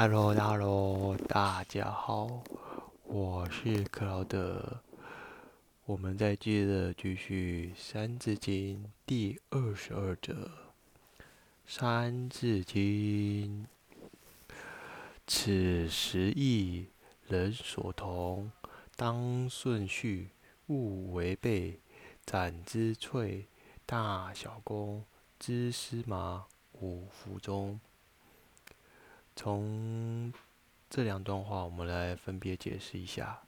Hello，Hello，大家好，我是克劳德。我们再接着继续《三字经》第二十二则，《三字经》：此时义，人所同，当顺序，勿违背。斩之脆，大小公，知司马，五服中。从这两段话，我们来分别解释一下。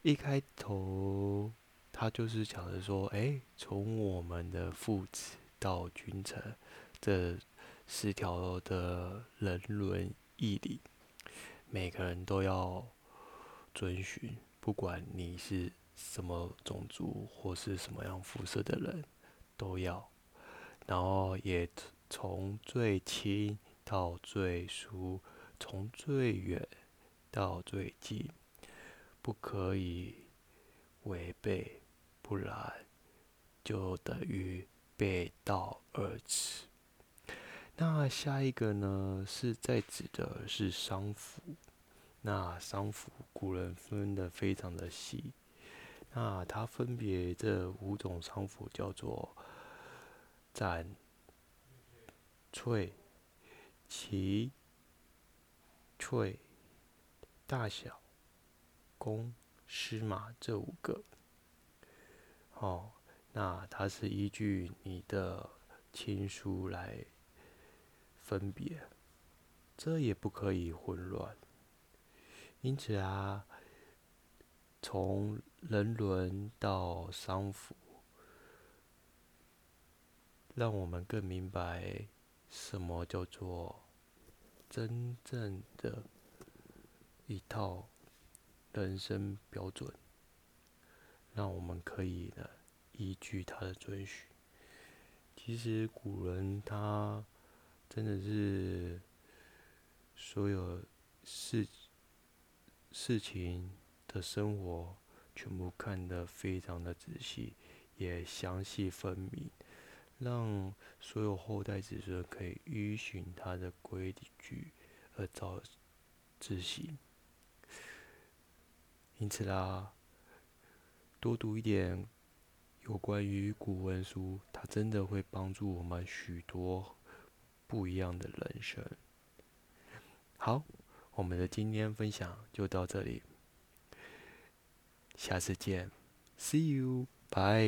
一开头，他就是讲的说：“哎，从我们的父子到君臣，这四条的人伦义理，每个人都要遵循，不管你是什么种族或是什么样肤色的人，都要。然后也从最亲。”到最疏，从最远到最近，不可以违背，不然就等于背道而驰。那下一个呢，是在指的是丧服。那丧服古人分的非常的细，那它分别这五种丧服叫做斩、翠。齐、翠、大小、公、司马这五个，哦，那它是依据你的亲疏来分别，这也不可以混乱。因此啊，从人伦到丧服，让我们更明白。什么叫做真正的一套人生标准？让我们可以呢依据他的遵循。其实古人他真的是所有事事情的生活全部看得非常的仔细，也详细分明。让所有后代子孙可以依循他的规矩而照自行。因此啦，多读一点有关于古文书，它真的会帮助我们许多不一样的人生。好，我们的今天分享就到这里，下次见，See you，bye。